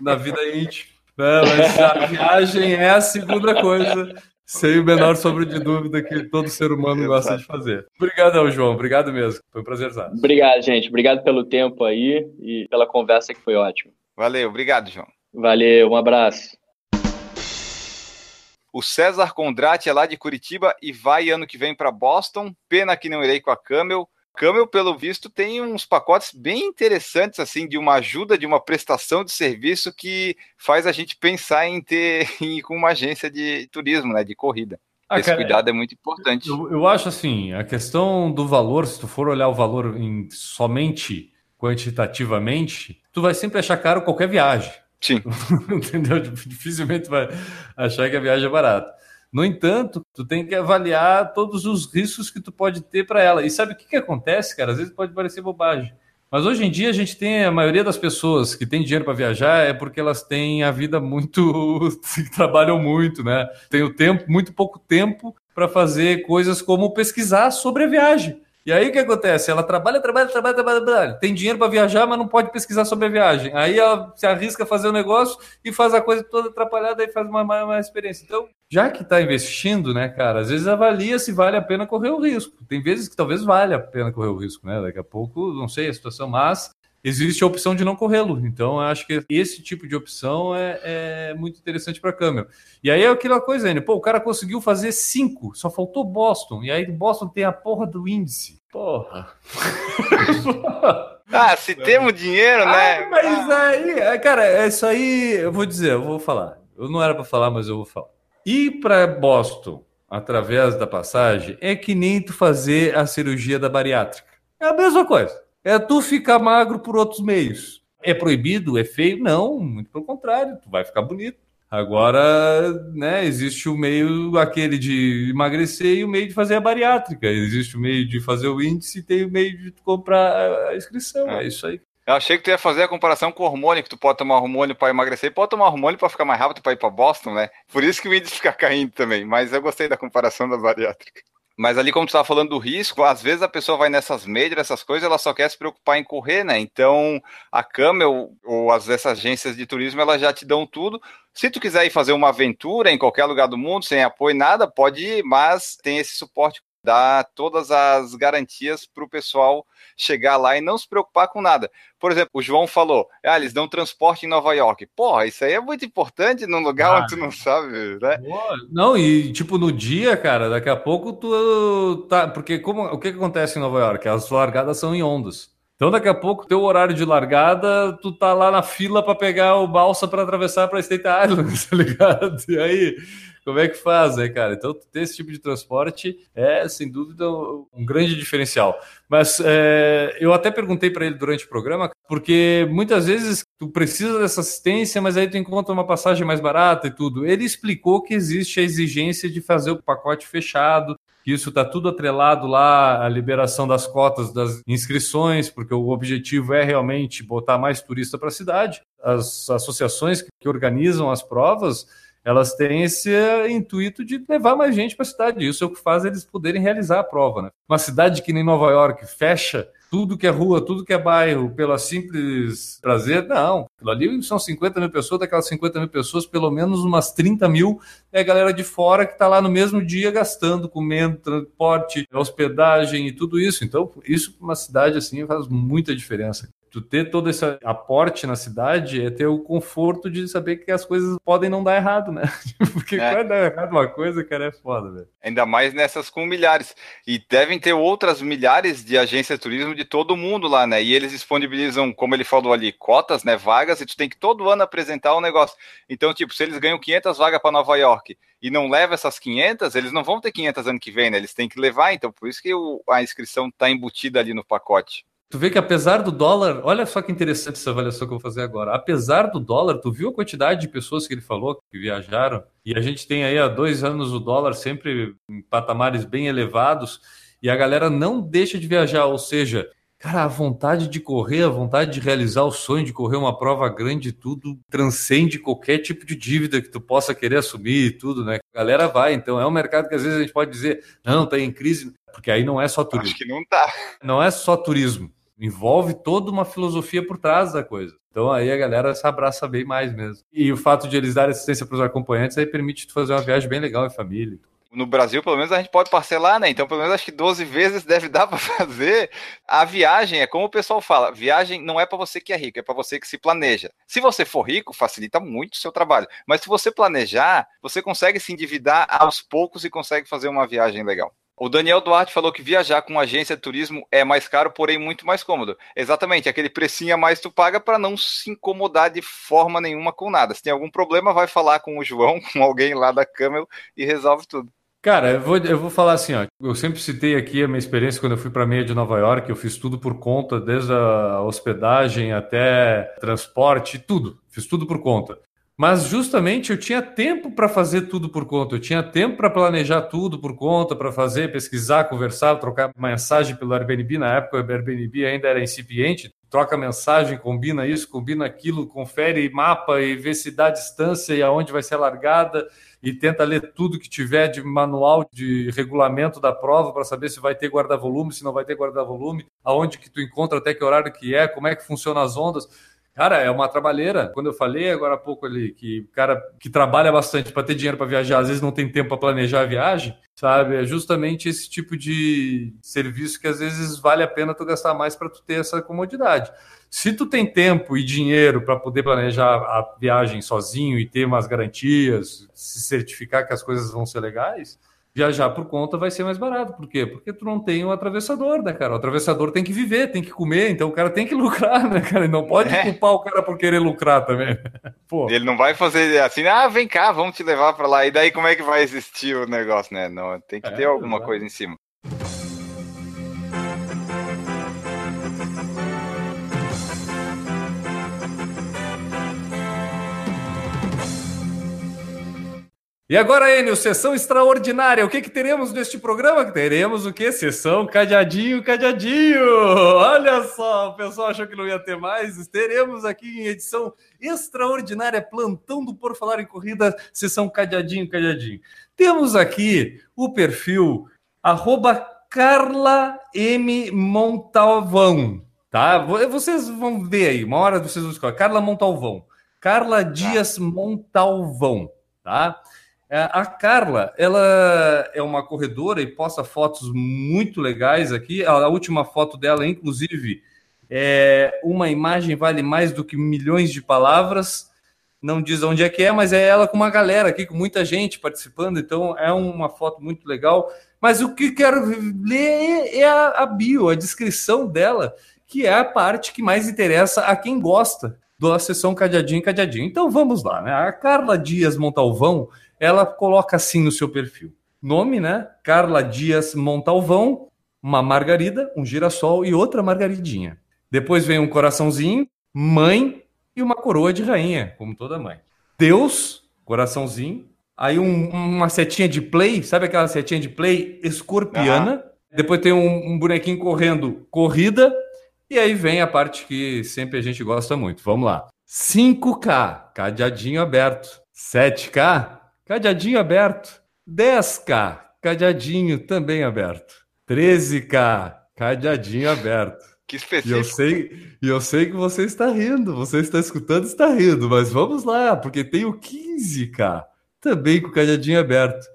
na vida íntima. Não, mas a viagem é a segunda coisa, sem o menor sombra de dúvida que todo ser humano gosta de fazer. Obrigado, João. Obrigado mesmo. Foi um prazerzaço. Obrigado, gente. Obrigado pelo tempo aí e pela conversa que foi ótima. Valeu, obrigado, João. Valeu, um abraço. O César Condrati é lá de Curitiba e vai ano que vem para Boston. Pena que não irei com a Camel. Camel, pelo visto, tem uns pacotes bem interessantes, assim, de uma ajuda, de uma prestação de serviço que faz a gente pensar em ter em ir com uma agência de turismo, né, de corrida. Ah, Esse cara, cuidado é muito importante. Eu, eu acho assim, a questão do valor, se tu for olhar o valor em somente quantitativamente, tu vai sempre achar caro qualquer viagem. Sim. Entendeu? Dificilmente vai achar que a viagem é barata. No entanto, tu tem que avaliar todos os riscos que tu pode ter para ela. E sabe o que, que acontece, cara? Às vezes pode parecer bobagem. Mas hoje em dia a gente tem a maioria das pessoas que tem dinheiro para viajar é porque elas têm a vida muito trabalham muito, né? Tem o tempo, muito pouco tempo para fazer coisas como pesquisar sobre a viagem. E aí o que acontece? Ela trabalha, trabalha, trabalha, trabalha, trabalha. tem dinheiro para viajar, mas não pode pesquisar sobre a viagem. Aí ela se arrisca a fazer o negócio e faz a coisa toda atrapalhada e faz uma, uma, uma experiência. Então, já que está investindo, né, cara, às vezes avalia se vale a pena correr o risco. Tem vezes que talvez valha a pena correr o risco, né? Daqui a pouco, não sei a situação, mas existe a opção de não corrê-lo. Então, eu acho que esse tipo de opção é, é muito interessante para a câmera. E aí é aquela coisa, né? Pô, o cara conseguiu fazer cinco, só faltou Boston. E aí Boston tem a porra do índice. Porra. Ah, se temos dinheiro, né? Ah, mas aí, cara, é isso aí, eu vou dizer, eu vou falar. Eu não era para falar, mas eu vou falar. Ir para Boston através da passagem é que nem tu fazer a cirurgia da bariátrica. É a mesma coisa. É tu ficar magro por outros meios. É proibido? É feio? Não, muito pelo contrário, tu vai ficar bonito. Agora, né, existe o meio aquele de emagrecer e o meio de fazer a bariátrica. Existe o meio de fazer o índice e tem o meio de comprar a inscrição. É, é isso aí. Eu achei que tu ia fazer a comparação com o hormônio, que tu pode tomar hormônio para emagrecer e pode tomar hormônio para ficar mais rápido para ir para Boston, né? Por isso que o índice fica caindo também. Mas eu gostei da comparação da bariátrica. Mas ali, como tu estava falando do risco, às vezes a pessoa vai nessas médias, essas coisas, ela só quer se preocupar em correr, né? Então, a Camel ou as, essas agências de turismo, elas já te dão tudo. Se tu quiser ir fazer uma aventura em qualquer lugar do mundo, sem apoio, nada, pode ir, mas tem esse suporte dá todas as garantias para o pessoal chegar lá e não se preocupar com nada. Por exemplo, o João falou, ah, eles dão transporte em Nova York. Porra, isso aí é muito importante num lugar ah, onde tu não sabe, né? Não, e tipo, no dia, cara, daqui a pouco tu tá. Porque como, o que, que acontece em Nova York? As largadas são em ondas. Então, daqui a pouco, teu horário de largada, tu tá lá na fila para pegar o balsa para atravessar para State Island, tá ligado? E aí, como é que faz, né, cara? Então, ter esse tipo de transporte é, sem dúvida, um grande diferencial. Mas é, eu até perguntei para ele durante o programa, porque muitas vezes tu precisa dessa assistência, mas aí tu encontra uma passagem mais barata e tudo. Ele explicou que existe a exigência de fazer o pacote fechado, isso está tudo atrelado lá à liberação das cotas das inscrições, porque o objetivo é realmente botar mais turista para a cidade. As associações que organizam as provas, elas têm esse intuito de levar mais gente para a cidade. Isso é o que faz eles poderem realizar a prova. Né? Uma cidade que nem Nova York fecha tudo que é rua, tudo que é bairro, pela simples prazer, não. Ali são 50 mil pessoas, daquelas 50 mil pessoas, pelo menos umas 30 mil é a galera de fora que está lá no mesmo dia gastando, comendo, transporte, hospedagem e tudo isso. Então, isso para uma cidade assim faz muita diferença tu ter todo esse aporte na cidade é ter o conforto de saber que as coisas podem não dar errado, né? Porque é. quando dá errado uma coisa, cara, é foda, velho. Ainda mais nessas com milhares. E devem ter outras milhares de agências de turismo de todo mundo lá, né? E eles disponibilizam, como ele falou ali, cotas, né? Vagas, e tu tem que todo ano apresentar o um negócio. Então, tipo, se eles ganham 500 vagas para Nova York e não leva essas 500, eles não vão ter 500 ano que vem, né? Eles têm que levar, então por isso que o, a inscrição está embutida ali no pacote. Tu vê que apesar do dólar, olha só que interessante essa avaliação que eu vou fazer agora. Apesar do dólar, tu viu a quantidade de pessoas que ele falou que viajaram? E a gente tem aí há dois anos o dólar sempre em patamares bem elevados e a galera não deixa de viajar. Ou seja, cara, a vontade de correr, a vontade de realizar o sonho de correr uma prova grande, tudo transcende qualquer tipo de dívida que tu possa querer assumir e tudo, né? A galera vai. Então é um mercado que às vezes a gente pode dizer, não, tá em crise, porque aí não é só turismo. Acho que não tá. Não é só turismo envolve toda uma filosofia por trás da coisa. Então aí a galera se abraça bem mais mesmo. E o fato de eles darem assistência para os acompanhantes aí permite tu fazer uma viagem bem legal em família. No Brasil, pelo menos, a gente pode parcelar, né? Então, pelo menos, acho que 12 vezes deve dar para fazer. A viagem é como o pessoal fala: viagem não é para você que é rico, é para você que se planeja. Se você for rico, facilita muito o seu trabalho. Mas se você planejar, você consegue se endividar aos poucos e consegue fazer uma viagem legal. O Daniel Duarte falou que viajar com agência de turismo é mais caro, porém muito mais cômodo. Exatamente, aquele precinho a mais tu paga para não se incomodar de forma nenhuma com nada. Se tem algum problema, vai falar com o João, com alguém lá da Camel e resolve tudo. Cara, eu vou, eu vou falar assim, ó. Eu sempre citei aqui a minha experiência quando eu fui para a meia de Nova York. Eu fiz tudo por conta, desde a hospedagem até transporte, tudo. Fiz tudo por conta. Mas justamente eu tinha tempo para fazer tudo por conta, eu tinha tempo para planejar tudo por conta, para fazer, pesquisar, conversar, trocar mensagem pelo Airbnb. Na época o Airbnb ainda era incipiente, troca mensagem, combina isso, combina aquilo, confere mapa e vê se dá distância e aonde vai ser largada e tenta ler tudo que tiver de manual de regulamento da prova para saber se vai ter guarda-volume, se não vai ter guarda-volume, aonde que tu encontra, até que horário que é, como é que funcionam as ondas. Cara, é uma trabalheira. Quando eu falei agora há pouco ali que o cara que trabalha bastante para ter dinheiro para viajar, às vezes não tem tempo para planejar a viagem, sabe? É justamente esse tipo de serviço que às vezes vale a pena tu gastar mais para tu ter essa comodidade. Se tu tem tempo e dinheiro para poder planejar a viagem sozinho e ter umas garantias, se certificar que as coisas vão ser legais, viajar por conta vai ser mais barato. Por quê? Porque tu não tem o um atravessador, né, cara? O atravessador tem que viver, tem que comer, então o cara tem que lucrar, né, cara? Ele não pode é. culpar o cara por querer lucrar também. Pô. Ele não vai fazer assim, ah, vem cá, vamos te levar para lá. E daí como é que vai existir o negócio, né? Não, tem que é, ter alguma exatamente. coisa em cima. E agora, Enio, sessão extraordinária. O que, que teremos neste programa? Teremos o que? Sessão cadeadinho, cadeadinho. Olha só, o pessoal achou que não ia ter mais. Teremos aqui em edição extraordinária, plantão do Por Falar em Corrida, sessão cadeadinho, cadeadinho. Temos aqui o perfil arroba Carla M. Montalvão, tá? Vocês vão ver aí, uma hora vocês vão escolher. Carla Montalvão. Carla Dias Montalvão, tá? É, a Carla, ela é uma corredora e posta fotos muito legais aqui. A última foto dela, inclusive, é uma imagem vale mais do que milhões de palavras. Não diz onde é que é, mas é ela com uma galera aqui, com muita gente participando. Então é uma foto muito legal. Mas o que quero ler é a, bio, a descrição dela, que é a parte que mais interessa a quem gosta da sessão cadeadinho cadeadinho. Então vamos lá, né? A Carla Dias Montalvão ela coloca assim no seu perfil. Nome, né? Carla Dias Montalvão, uma margarida, um girassol e outra margaridinha. Depois vem um coraçãozinho, mãe e uma coroa de rainha, como toda mãe. Deus, coraçãozinho. Aí um, uma setinha de play, sabe aquela setinha de play escorpiana? Depois tem um, um bonequinho correndo, corrida. E aí vem a parte que sempre a gente gosta muito. Vamos lá. 5K, cadeadinho aberto. 7K, cadeadinho aberto. 10K, cadeadinho também aberto. 13K, cadeadinho aberto. Que específico. E eu sei, e eu sei que você está rindo, você está escutando, está rindo, mas vamos lá, porque tem o 15K, também com cadeadinho aberto.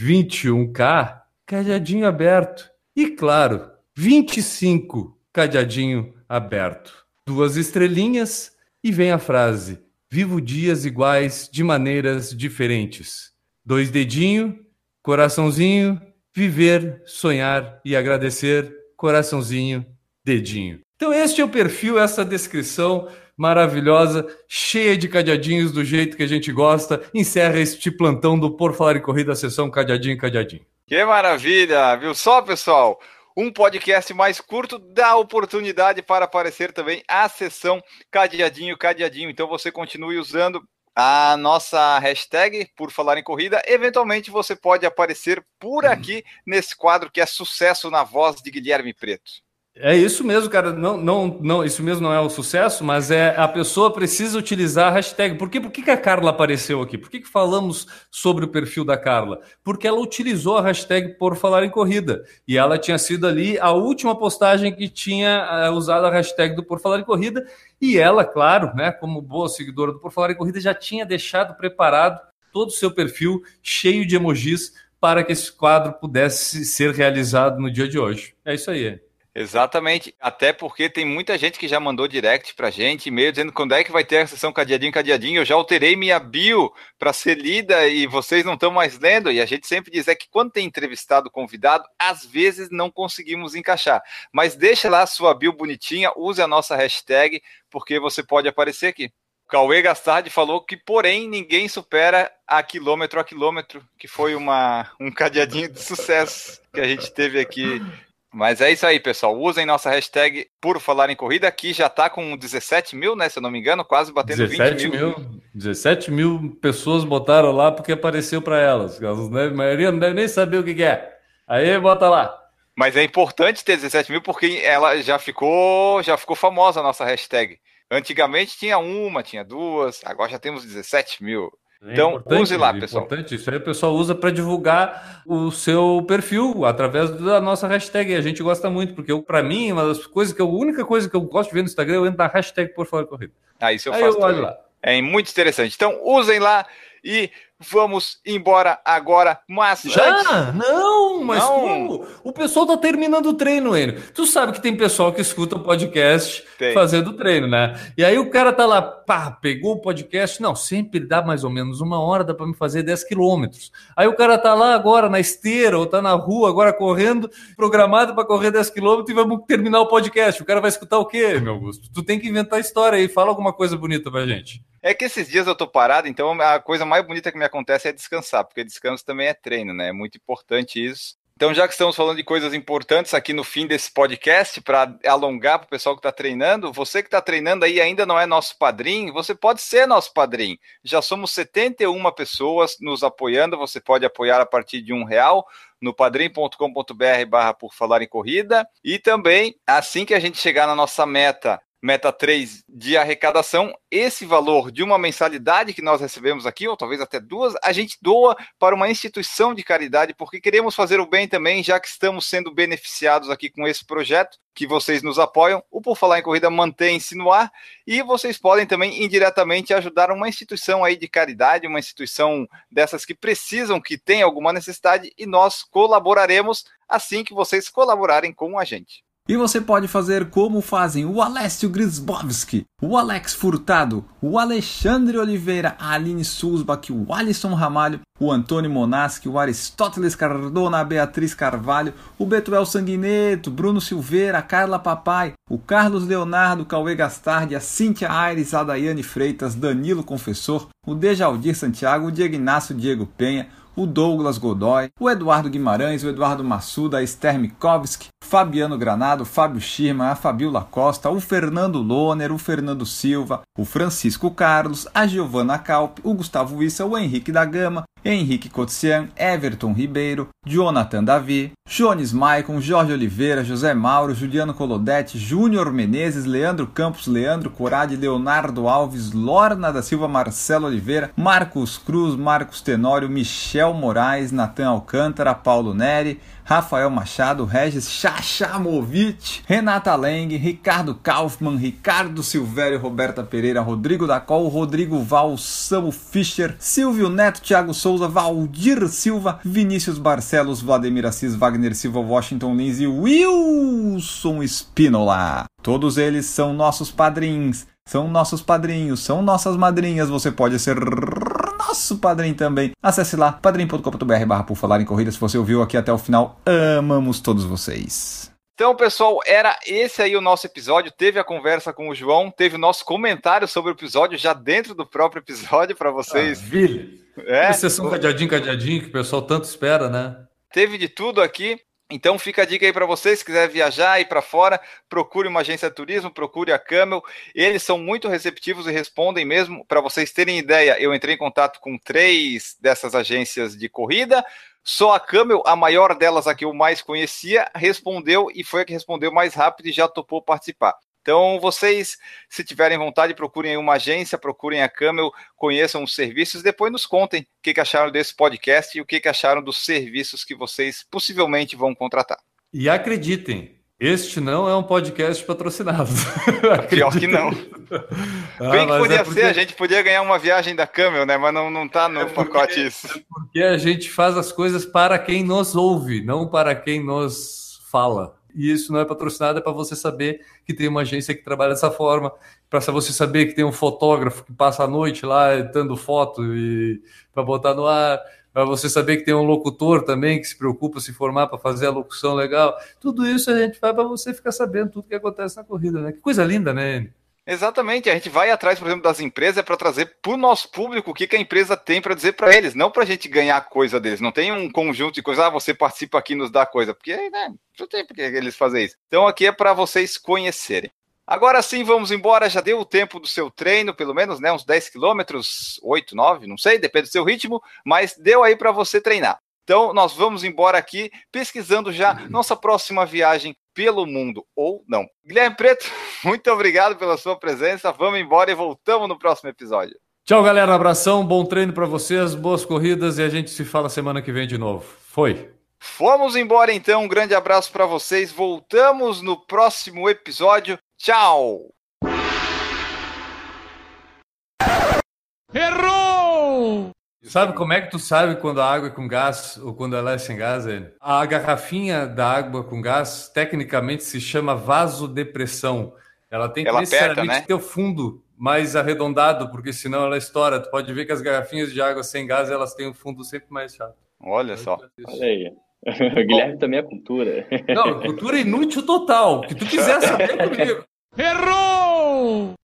21K, cadeadinho aberto. E claro, 25 cadeadinho aberto. Duas estrelinhas e vem a frase: Vivo dias iguais de maneiras diferentes. Dois dedinho, coraçãozinho, viver, sonhar e agradecer, coraçãozinho, dedinho. Então este é o perfil, essa descrição maravilhosa, cheia de cadeadinhos do jeito que a gente gosta. Encerra este plantão do Por Falar em Corrida, sessão cadeadinho, cadeadinho. Que maravilha, viu só, pessoal? Um podcast mais curto dá oportunidade para aparecer também a sessão cadeadinho, cadeadinho. Então você continue usando a nossa hashtag por falar em corrida. Eventualmente você pode aparecer por aqui nesse quadro que é sucesso na voz de Guilherme Preto. É isso mesmo, cara. Não, não, não, isso mesmo não é o sucesso, mas é a pessoa precisa utilizar a hashtag. Por, quê? Por que, que a Carla apareceu aqui? Por que, que falamos sobre o perfil da Carla? Porque ela utilizou a hashtag por falar em corrida. E ela tinha sido ali a última postagem que tinha uh, usado a hashtag do Por Falar em Corrida. E ela, claro, né, como boa seguidora do Por Falar em Corrida, já tinha deixado preparado todo o seu perfil cheio de emojis para que esse quadro pudesse ser realizado no dia de hoje. É isso aí. Exatamente, até porque tem muita gente que já mandou direct pra gente, e-mail dizendo quando é que vai ter a sessão cadeadinho, cadeadinho. Eu já alterei minha bio para ser lida e vocês não estão mais lendo. E a gente sempre diz é que quando tem entrevistado convidado, às vezes não conseguimos encaixar. Mas deixa lá a sua bio bonitinha, use a nossa hashtag, porque você pode aparecer aqui. Cauê Gastardi falou que, porém, ninguém supera a quilômetro a quilômetro, que foi uma, um cadeadinho de sucesso que a gente teve aqui mas é isso aí, pessoal. Usem nossa hashtag por falar em corrida, que já está com 17 mil, né? Se eu não me engano, quase batendo 17 20 mil. mil. 17 mil pessoas botaram lá porque apareceu para elas. A maioria não deve nem saber o que é. Aí bota lá. Mas é importante ter 17 mil porque ela já ficou, já ficou famosa a nossa hashtag. Antigamente tinha uma, tinha duas, agora já temos 17 mil. É então, use lá, é pessoal. Importante. Isso aí o pessoal usa para divulgar o seu perfil através da nossa hashtag. A gente gosta muito, porque para mim, uma das coisas que eu, a única coisa que eu gosto de ver no Instagram, eu entro na hashtag por fora corrida. Ah, isso eu aí faço. Eu olho lá. É muito interessante. Então, usem lá e vamos embora agora, mas já antes... não, mas não. como? O pessoal tá terminando o treino, Enio. Tu sabe que tem pessoal que escuta o podcast tem. fazendo o treino, né? E aí o cara tá lá, pá, pegou o podcast, não, sempre dá mais ou menos uma hora, dá para me fazer 10 quilômetros. Aí o cara tá lá agora na esteira ou tá na rua agora correndo, programado para correr 10 quilômetros e vamos terminar o podcast. O cara vai escutar o quê, meu Augusto? Tu tem que inventar história aí, fala alguma coisa bonita pra gente. É que esses dias eu tô parado, então a coisa mais bonita que me acontece é descansar, porque descanso também é treino, né? É muito importante isso. Então, já que estamos falando de coisas importantes aqui no fim desse podcast, para alongar para o pessoal que está treinando, você que está treinando aí ainda não é nosso padrinho, você pode ser nosso padrinho. Já somos 71 pessoas nos apoiando, você pode apoiar a partir de um real no padrim.com.br barra por falar em corrida. E também, assim que a gente chegar na nossa meta meta 3 de arrecadação, esse valor de uma mensalidade que nós recebemos aqui, ou talvez até duas, a gente doa para uma instituição de caridade, porque queremos fazer o bem também, já que estamos sendo beneficiados aqui com esse projeto, que vocês nos apoiam. O Por Falar em Corrida mantém-se no ar e vocês podem também indiretamente ajudar uma instituição aí de caridade, uma instituição dessas que precisam, que tem alguma necessidade, e nós colaboraremos assim que vocês colaborarem com a gente. E você pode fazer como fazem o Alessio Grisbowski, o Alex Furtado, o Alexandre Oliveira, a Aline Sulzbach, o Alisson Ramalho, o Antônio Monaschi, o Aristóteles Cardona, a Beatriz Carvalho, o Betuel Sanguineto, Bruno Silveira, a Carla Papai, o Carlos Leonardo, Cauê Gastardi, a Cíntia Aires, a Daiane Freitas, Danilo Confessor, o Dejaldir Santiago, o Diego Inácio Diego Penha, o Douglas Godoy, o Eduardo Guimarães, o Eduardo Massuda, a Esther Mikovski, Fabiano Granado, Fábio Schirman, a Fabiola Costa, o Fernando Loner, o Fernando Silva, o Francisco Carlos, a Giovana Calp, o Gustavo Issa, o Henrique da Gama, Henrique Cotsian, Everton Ribeiro, Jonathan Davi, Jones Maicon, Jorge Oliveira, José Mauro, Juliano Colodete, Júnior Menezes, Leandro Campos, Leandro Corade, Leonardo Alves, Lorna da Silva, Marcelo Oliveira, Marcos Cruz, Marcos Tenório, Michel Moraes, Natan Alcântara, Paulo Neri, Rafael Machado, Regis Chachamovic, Renata Leng, Ricardo Kaufmann, Ricardo Silvério, Roberta Pereira, Rodrigo Dacol, Rodrigo Val, Samu Fischer, Silvio Neto, Thiago Souza, Valdir Silva, Vinícius Barcelos, Vladimir Assis, Wagner Silva, Washington Lins e Wilson Spinola. Todos eles são nossos padrinhos, são nossos padrinhos, são nossas madrinhas. Você pode ser nosso padrinho também. Acesse lá, padrim.com.br barra por falar em corrida. Se você ouviu aqui até o final, amamos todos vocês. Então, pessoal, era esse aí o nosso episódio. Teve a conversa com o João, teve o nosso comentário sobre o episódio já dentro do próprio episódio para vocês. Maravilha! É. Sessão cadeadinho, cadeadinho, que o pessoal tanto espera, né? Teve de tudo aqui. Então fica a dica aí para vocês, se quiser viajar e para fora, procure uma agência de turismo, procure a Camel. Eles são muito receptivos e respondem mesmo. Para vocês terem ideia, eu entrei em contato com três dessas agências de corrida. Só a Camel, a maior delas a que eu mais conhecia, respondeu e foi a que respondeu mais rápido e já topou participar. Então, vocês, se tiverem vontade, procurem uma agência, procurem a Camel, conheçam os serviços, depois nos contem o que, que acharam desse podcast e o que, que acharam dos serviços que vocês possivelmente vão contratar. E acreditem, este não é um podcast patrocinado. Pior que não. ah, Bem que podia é porque... ser, a gente podia ganhar uma viagem da Camel, né? Mas não, não tá no é porque, pacote isso. É porque a gente faz as coisas para quem nos ouve, não para quem nos fala e isso não é patrocinado, é para você saber que tem uma agência que trabalha dessa forma, para você saber que tem um fotógrafo que passa a noite lá dando foto e para botar no ar, para você saber que tem um locutor também que se preocupa se formar para fazer a locução legal. Tudo isso a gente faz para você ficar sabendo tudo que acontece na corrida, né? Que coisa linda, né? Exatamente, a gente vai atrás, por exemplo, das empresas para trazer para o nosso público o que, que a empresa tem para dizer para eles, não para a gente ganhar coisa deles. Não tem um conjunto de coisas, ah, você participa aqui e nos dá coisa, porque né, não tem porque eles fazem isso. Então aqui é para vocês conhecerem. Agora sim, vamos embora. Já deu o tempo do seu treino, pelo menos, né? Uns 10 quilômetros, 8, 9, não sei, depende do seu ritmo, mas deu aí para você treinar. Então, nós vamos embora aqui pesquisando já nossa próxima viagem pelo mundo ou não. Guilherme Preto, muito obrigado pela sua presença. Vamos embora e voltamos no próximo episódio. Tchau, galera. Abração, bom treino para vocês, boas corridas e a gente se fala semana que vem de novo. Foi. Fomos embora então. Um grande abraço para vocês. Voltamos no próximo episódio. Tchau. Errou! Sabe como é que tu sabe quando a água é com gás ou quando ela é sem gás? Ele? A garrafinha da água com gás tecnicamente se chama vasodepressão. Ela tem que ela necessariamente aperta, né? ter o fundo mais arredondado, porque senão ela estoura. Tu pode ver que as garrafinhas de água sem gás elas têm o um fundo sempre mais chato. Olha só. Olha aí. O Guilherme Bom, também é cultura. Não, cultura inútil total. O que tu quiser saber comigo. Errou!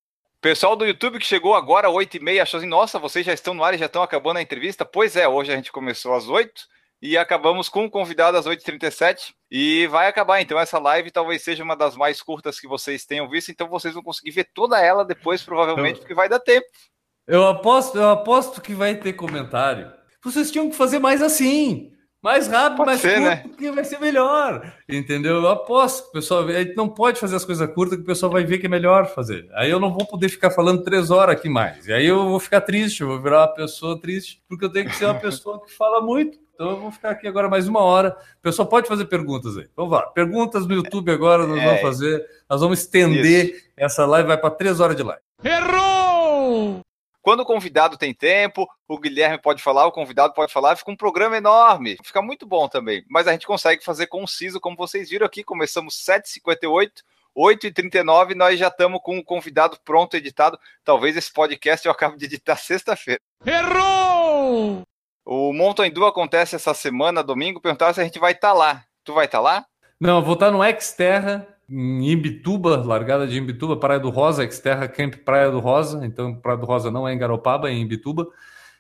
Pessoal do YouTube que chegou agora, 8 e meia, achou assim, nossa, vocês já estão no ar e já estão acabando a entrevista? Pois é, hoje a gente começou às 8 e acabamos com o convidado às 8h37 e vai acabar, então essa live talvez seja uma das mais curtas que vocês tenham visto, então vocês vão conseguir ver toda ela depois, provavelmente, porque vai dar tempo. Eu aposto, eu aposto que vai ter comentário. Vocês tinham que fazer mais assim. Mais rápido, pode mais ser, curto, né? porque vai ser melhor. Entendeu? Eu aposto que o pessoal. A gente não pode fazer as coisas curtas que o pessoal vai ver que é melhor fazer. Aí eu não vou poder ficar falando três horas aqui mais. E aí eu vou ficar triste, eu vou virar uma pessoa triste, porque eu tenho que ser uma pessoa que fala muito. Então eu vou ficar aqui agora mais uma hora. O pessoal pode fazer perguntas aí. Então vá. Perguntas no YouTube agora nós é. vamos fazer. Nós vamos estender Isso. essa live, vai para três horas de live. Errou! Quando o convidado tem tempo, o Guilherme pode falar, o convidado pode falar, fica um programa enorme. Fica muito bom também. Mas a gente consegue fazer conciso, como vocês viram aqui. Começamos 7h58. 8h39, nós já estamos com o convidado pronto, editado. Talvez esse podcast eu acabe de editar sexta-feira. Errou! O Mountain Dew acontece essa semana, domingo. Perguntaram se a gente vai estar tá lá. Tu vai estar tá lá? Não, eu vou estar tá no Xterra em Imbituba, largada de Imbituba, Praia do Rosa, Exterra Camp Praia do Rosa, então Praia do Rosa não é em Garopaba, é em Imbituba.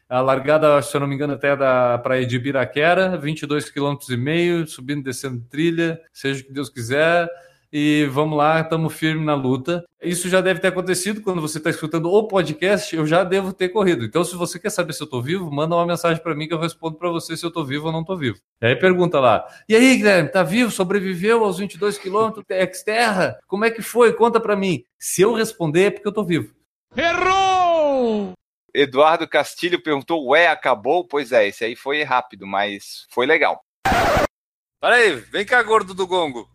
A largada, se eu não me engano, até da Praia de Ibiraquera, 22 km e meio, subindo e descendo trilha, seja o que Deus quiser e vamos lá, estamos firmes na luta. Isso já deve ter acontecido quando você está escutando o podcast, eu já devo ter corrido. Então, se você quer saber se eu estou vivo, manda uma mensagem para mim que eu respondo para você se eu estou vivo ou não estou vivo. E aí pergunta lá: "E aí, Guilherme, tá vivo? Sobreviveu aos 22 quilômetros ex-terra? Como é que foi? Conta para mim". Se eu responder é porque eu estou vivo. Errou! Eduardo Castilho perguntou: "Ué, acabou?". Pois é, esse aí foi rápido, mas foi legal. Peraí, vem cá, gordo do gongo.